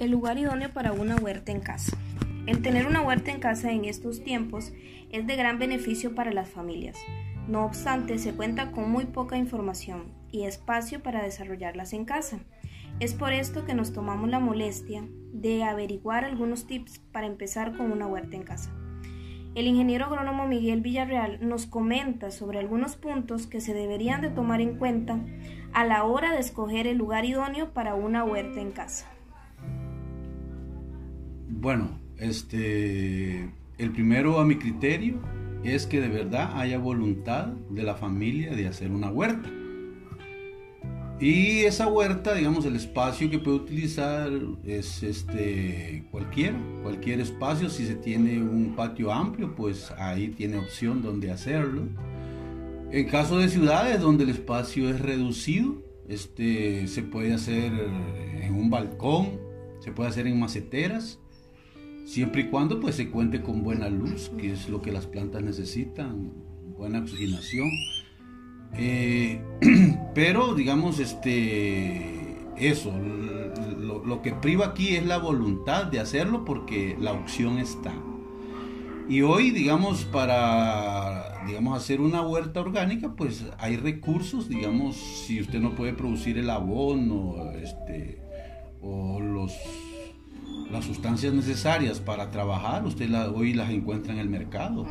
El lugar idóneo para una huerta en casa. El tener una huerta en casa en estos tiempos es de gran beneficio para las familias. No obstante, se cuenta con muy poca información y espacio para desarrollarlas en casa. Es por esto que nos tomamos la molestia de averiguar algunos tips para empezar con una huerta en casa. El ingeniero agrónomo Miguel Villarreal nos comenta sobre algunos puntos que se deberían de tomar en cuenta a la hora de escoger el lugar idóneo para una huerta en casa. Bueno, este, el primero a mi criterio es que de verdad haya voluntad de la familia de hacer una huerta. Y esa huerta, digamos, el espacio que puede utilizar es este cualquiera, cualquier espacio. Si se tiene un patio amplio, pues ahí tiene opción donde hacerlo. En caso de ciudades donde el espacio es reducido, este se puede hacer en un balcón, se puede hacer en maceteras siempre y cuando pues se cuente con buena luz, que es lo que las plantas necesitan, buena oxigenación. Eh, pero digamos, este, eso, lo, lo, que priva aquí es la voluntad de hacerlo porque la opción está. Y hoy, digamos, para digamos, hacer una huerta orgánica, pues hay recursos, digamos, si usted no puede producir el abono, este, o los las sustancias necesarias para trabajar, usted hoy las encuentra en el mercado.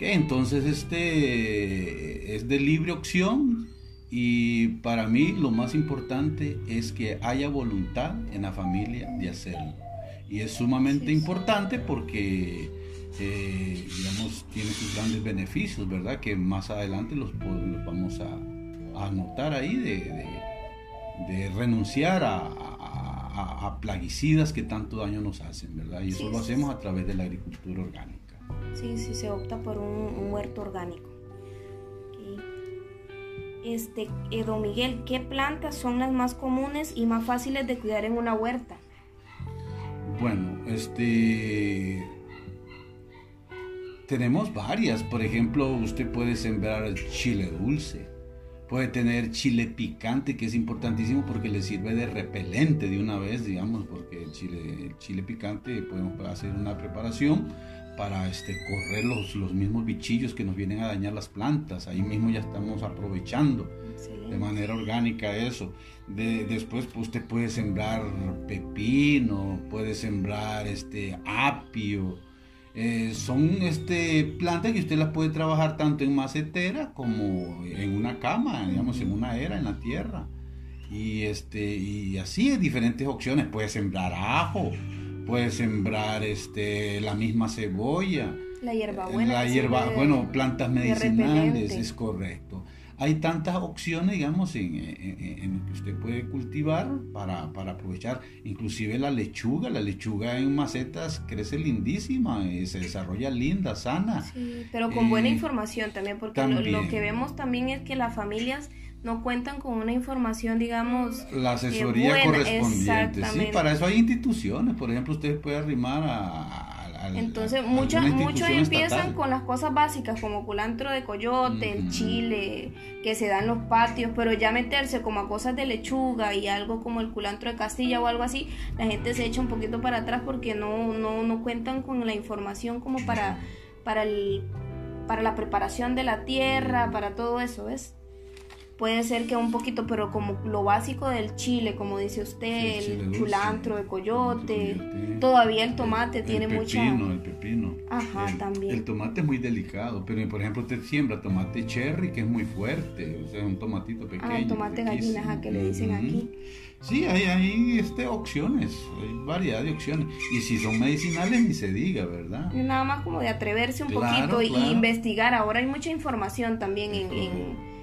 entonces este es de libre opción y para mí lo más importante es que haya voluntad en la familia de hacerlo. Y es sumamente importante porque, eh, digamos, tiene sus grandes beneficios, ¿verdad? Que más adelante los, vamos a, anotar ahí de, renunciar a a, plaguicidas que tanto daño nos hacen, ¿verdad? Y eso lo hacemos a través de la agricultura orgánica. Sí, sí, se opta por un, huerto orgánico. Este, eh, don Miguel, ¿qué plantas son las más comunes y más fáciles de cuidar en una huerta? Bueno, este tenemos varias. Por ejemplo, usted puede sembrar chile dulce Puede tener chile picante, que es importantísimo porque le sirve de repelente de una vez, digamos, porque el chile, chile picante podemos hacer una preparación para este, correr los, los mismos bichillos que nos vienen a dañar las plantas. Ahí mismo ya estamos aprovechando de manera orgánica eso. De, después pues, usted puede sembrar pepino, puede sembrar este, apio, eh, son este, plantas que usted las puede trabajar tanto en macetera como en una cama, digamos, en una era, en la tierra. Y, este, y así hay diferentes opciones. Puede sembrar ajo, puede sembrar este, la misma cebolla. La hierba buena. La hierba, bueno, plantas medicinales, es correcto hay tantas opciones, digamos, en, que usted puede cultivar para, aprovechar. Inclusive la lechuga, la lechuga en macetas crece lindísima, eh, se desarrolla linda, sana. Sí, pero con buena eh, información también, porque Lo, que vemos también es que las familias no cuentan con una información, digamos... La asesoría correspondiente. Sí, para eso hay instituciones. Por ejemplo, usted puede arrimar a entonces, muchos empiezan con las cosas básicas como culantro de coyote, el chile, que se dan los patios, pero ya meterse como a cosas de lechuga y algo como el culantro de Castilla o algo así, la gente se echa un poquito para atrás porque no, no, no cuentan con la información como para, para, el, para la preparación de la tierra, para todo eso, ¿ves? Puede ser que un poquito, pero como lo básico del chile, como dice usted, el, chulantro de coyote, todavía el tomate tiene mucha... El pepino, el pepino. Ajá, también. El tomate es muy delicado, pero por ejemplo usted siembra tomate cherry, que es muy fuerte, o sea, un tomatito pequeño. Ah, tomate gallina, que le dicen aquí. Sí, hay, hay este, opciones, hay variedad de opciones. Y si son medicinales, ni se diga, ¿verdad? Nada más como de atreverse un poquito y investigar. Ahora hay mucha información también en en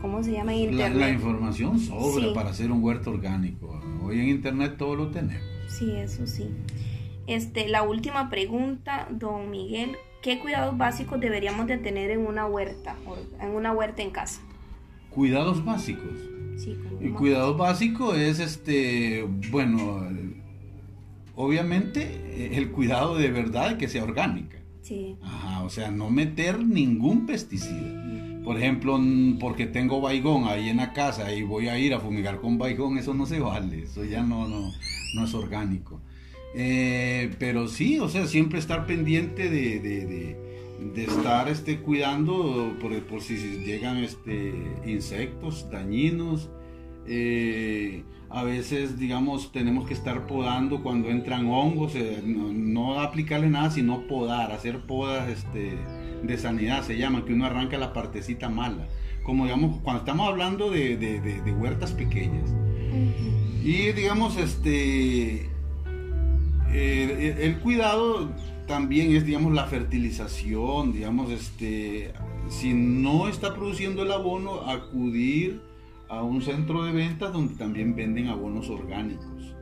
¿cómo se llama? Internet. La, información sobra para hacer un huerto orgánico. Hoy en internet todo lo tenemos. Sí, eso sí. Este, la última pregunta, don Miguel, ¿qué cuidados básicos deberíamos de tener en una huerta, en una huerta en casa? Cuidados básicos. Sí, el cuidado básico es este, bueno, obviamente el cuidado de verdad que sea orgánica. Sí. Ajá, o sea, no meter ningún pesticida por ejemplo, porque tengo baigón ahí en la casa y voy a ir a fumigar con baigón, eso no se vale, eso ya no, no, no es orgánico. Eh, pero sí, o sea, siempre estar pendiente de, de, estar este, cuidando por, por, si llegan este, insectos dañinos. Eh, a veces, digamos, tenemos que estar podando cuando entran hongos, eh, no, aplicarle nada, sino podar, hacer podas este, de sanidad, se llama, que uno arranca la partecita mala. Como digamos, cuando estamos hablando de, de huertas pequeñas. Y digamos, este, eh, el cuidado también es, digamos, la fertilización, digamos, este, si no está produciendo el abono, acudir a un centro de ventas donde también venden abonos orgánicos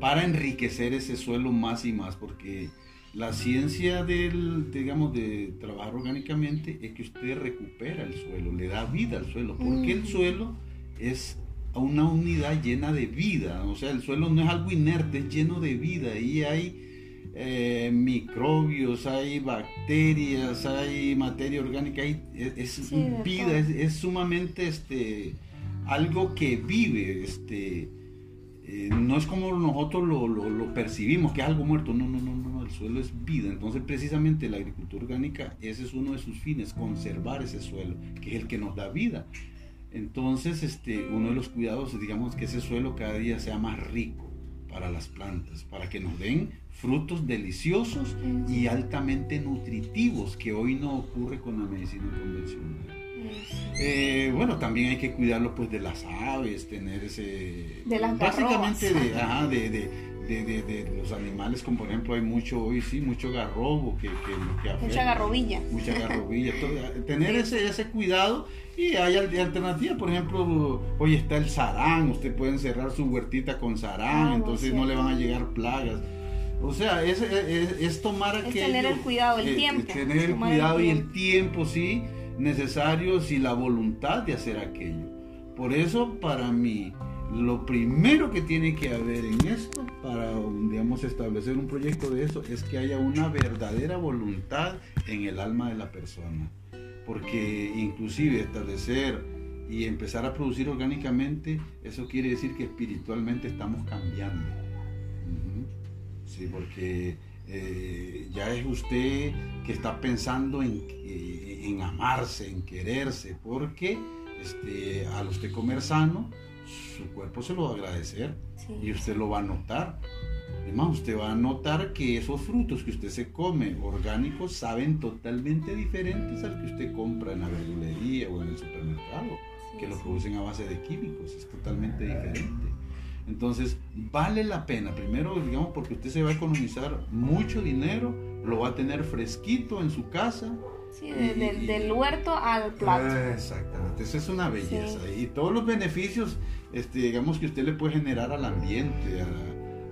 para enriquecer ese suelo más y más, porque la ciencia del, digamos, de trabajar orgánicamente es que usted recupera el suelo, le da vida al suelo, porque el suelo es una unidad llena de vida. O sea, el suelo no es algo inerte, es lleno de vida. Y hay eh, microbios, hay bacterias, hay materia orgánica, es, vida, es, sumamente este, algo que vive. Este, eh, no es como nosotros lo, percibimos, que es algo muerto. No, no, no, no, el suelo es vida. Entonces, precisamente la agricultura orgánica, ese es uno de sus fines, conservar ese suelo, que es el que nos da vida. Entonces, este, uno de los cuidados, digamos, que ese suelo cada día sea más rico para las plantas, para que nos den frutos deliciosos y altamente nutritivos, que hoy no ocurre con la medicina convencional. Eh, bueno, también hay que cuidarlo pues de las aves, tener ese... De las Básicamente de, de, de, de, los animales, como por ejemplo hay mucho hoy, sí, mucho garrobo que, que, Mucha garrobilla. Mucha garrobilla. tener ese, ese cuidado y hay alternativas, por ejemplo, hoy está el sarán, usted puede encerrar su huertita con sarán, ah, entonces no le van a llegar plagas. O sea, es, es, tomar aquello... Es tener el cuidado, el eh, tiempo. Tener el cuidado y el tiempo, sí, necesarios y la voluntad de hacer aquello. Por eso, para mí, lo primero que tiene que haber en esto para, digamos, establecer un proyecto de eso es que haya una verdadera voluntad en el alma de la persona. Porque inclusive establecer y empezar a producir orgánicamente, eso quiere decir que espiritualmente estamos cambiando. Sí, porque eh, ya es usted que está pensando en, eh, en amarse, en quererse, porque este, al usted comer sano, su cuerpo se lo va a agradecer y usted lo va a notar. Además, usted va a notar que esos frutos que usted se come orgánicos saben totalmente diferentes al que usted compra en la verdulería o en el supermercado, que lo producen a base de químicos, es totalmente diferente. Entonces, vale la pena, primero, digamos, porque usted se va a economizar mucho dinero, lo va a tener fresquito en su casa, Sí, del huerto al plato. Exactamente, eso es una belleza. Y todos los beneficios, este, digamos, que usted le puede generar al ambiente,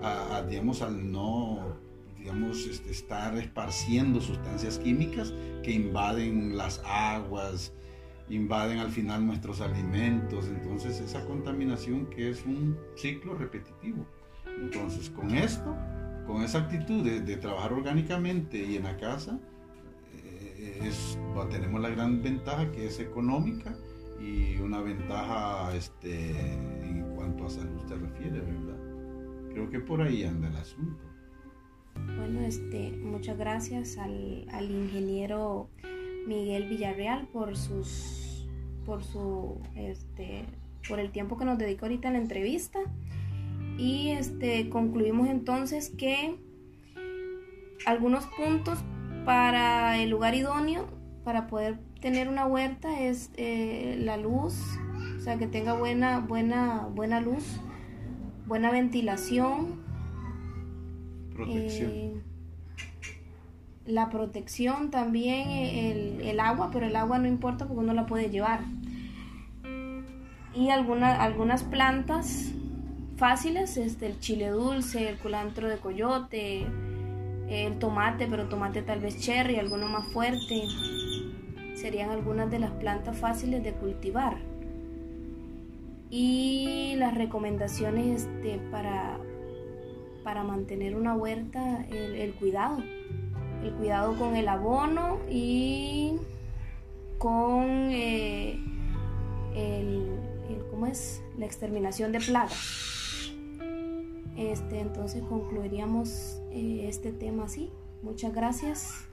a, digamos, al no, digamos, este, estar esparciendo sustancias químicas que invaden las aguas, invaden al final nuestros alimentos. Entonces, esa contaminación que es un ciclo repetitivo. Entonces, con esto, con esa actitud de trabajar orgánicamente y en la casa, es, tenemos la gran ventaja que es económica y una ventaja este, en cuanto a salud se refiere, ¿verdad? Creo que por ahí anda el asunto. Bueno, este, muchas gracias al, al ingeniero Miguel Villarreal por sus, por su, este, por el tiempo que nos dedicó ahorita en la entrevista. Y este, concluimos entonces que algunos puntos para el lugar idóneo, para poder tener una huerta, es eh, la luz, o sea, que tenga buena, buena, buena luz, buena ventilación. Protección. Eh, la protección también, el, agua, pero el agua no importa porque uno la puede llevar. Y algunas plantas fáciles, este, el chile dulce, el culantro de coyote, el tomate, pero tomate tal vez cherry, alguno más fuerte. Serían algunas de las plantas fáciles de cultivar. Y las recomendaciones este, para, para mantener una huerta, el, cuidado. El cuidado con el abono y con eh, el, ¿cómo es? la exterminación de plagas. Este, entonces concluiríamos eh, este tema así. Muchas gracias.